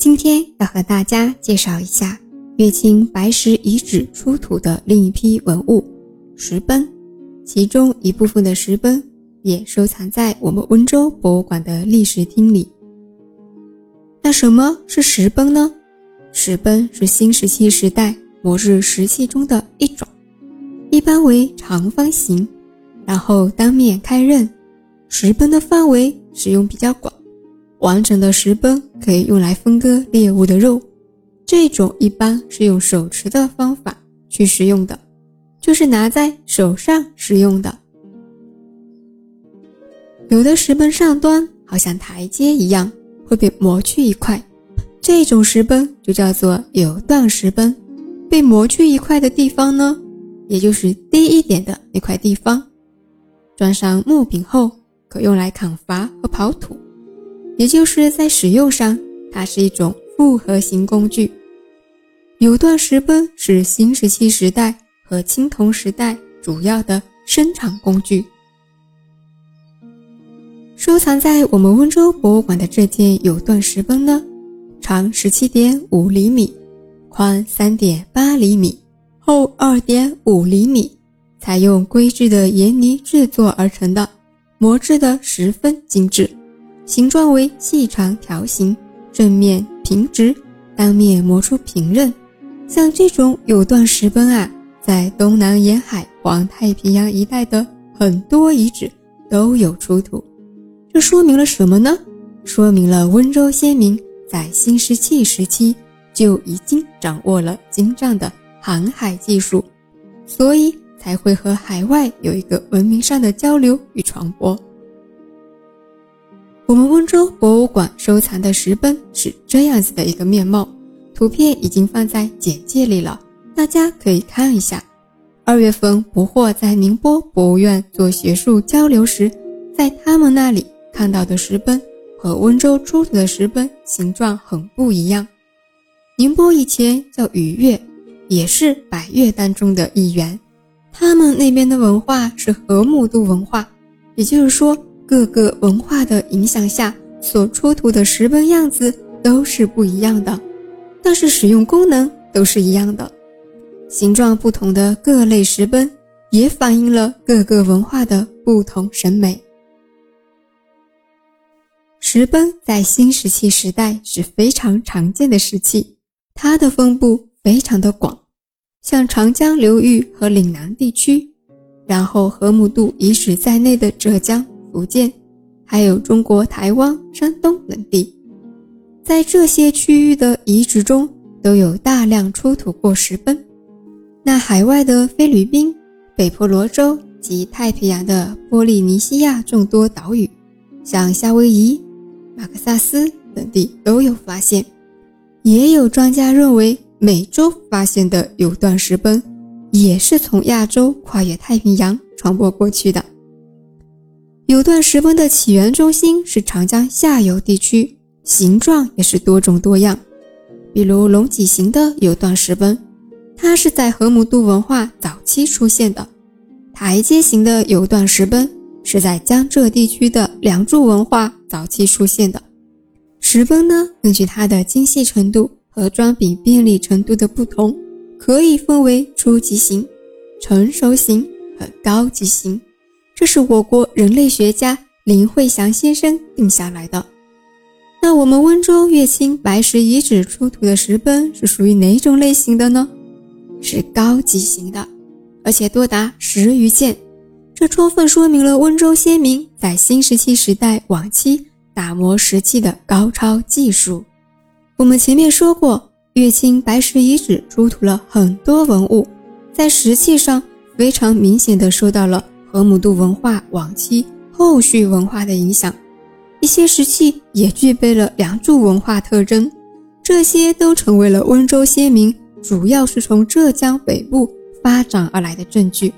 今天要和大家介绍一下乐清白石遗址出土的另一批文物——石崩，其中一部分的石崩也收藏在我们温州博物馆的历史厅里。那什么是石崩呢？石崩是新石器时代磨制石器中的一种，一般为长方形，然后当面开刃。石崩的范围使用比较广。完整的石崩可以用来分割猎物的肉，这种一般是用手持的方法去食用的，就是拿在手上食用的。有的石崩上端好像台阶一样会被磨去一块，这种石崩就叫做有段石崩。被磨去一块的地方呢，也就是低一点的那块地方，装上木柄后，可用来砍伐和刨土。也就是在使用上，它是一种复合型工具。有段石崩是新石器时代和青铜时代主要的生产工具。收藏在我们温州博物馆的这件有段石崩呢，长十七点五厘米，宽三点八厘米，厚二点五厘米，采用硅制的盐泥制作而成的，磨制的十分精致。形状为细长条形，正面平直，当面磨出平刃。像这种有段石崩啊，在东南沿海、环太平洋一带的很多遗址都有出土。这说明了什么呢？说明了温州先民在新石器时期就已经掌握了精湛的航海技术，所以才会和海外有一个文明上的交流与传播。我们温州博物馆收藏的石崩是这样子的一个面貌，图片已经放在简介里了，大家可以看一下。二月份不惑在宁波博物院做学术交流时，在他们那里看到的石崩和温州出土的石崩形状很不一样。宁波以前叫禹越，也是百越当中的一员，他们那边的文化是河姆渡文化，也就是说。各个文化的影响下所出土的石碑样子都是不一样的，但是使用功能都是一样的。形状不同的各类石碑也反映了各个文化的不同审美。石碑在新石器时代是非常常见的石器，它的分布非常的广，像长江流域和岭南地区，然后河姆渡遗址在内的浙江。福建，还有中国台湾、山东等地，在这些区域的遗址中都有大量出土过石崩。那海外的菲律宾、北婆罗洲及太平洋的波利尼西亚众多岛屿，像夏威夷、马克萨斯等地都有发现。也有专家认为，美洲发现的有段石崩，也是从亚洲跨越太平洋传播过去的。有段石崩的起源中心是长江下游地区，形状也是多种多样。比如龙脊形的有段石崩，它是在河姆渡文化早期出现的；台阶形的有段石崩是在江浙地区的梁祝文化早期出现的。石崩呢，根据它的精细程度和装柄便利程度的不同，可以分为初级型、成熟型和高级型。这是我国人类学家林慧祥先生定下来的。那我们温州乐清白石遗址出土的石崩是属于哪种类型的呢？是高级型的，而且多达十余件。这充分说明了温州先民在新石器时代晚期打磨石器的高超技术。我们前面说过，乐清白石遗址出土了很多文物，在石器上非常明显的受到了。河姆渡文化晚期后续文化的影响，一些石器也具备了梁祝文化特征，这些都成为了温州先民主要是从浙江北部发展而来的证据。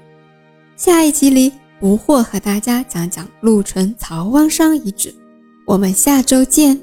下一集里，不惑和大家讲讲鹿城曹湾山遗址，我们下周见。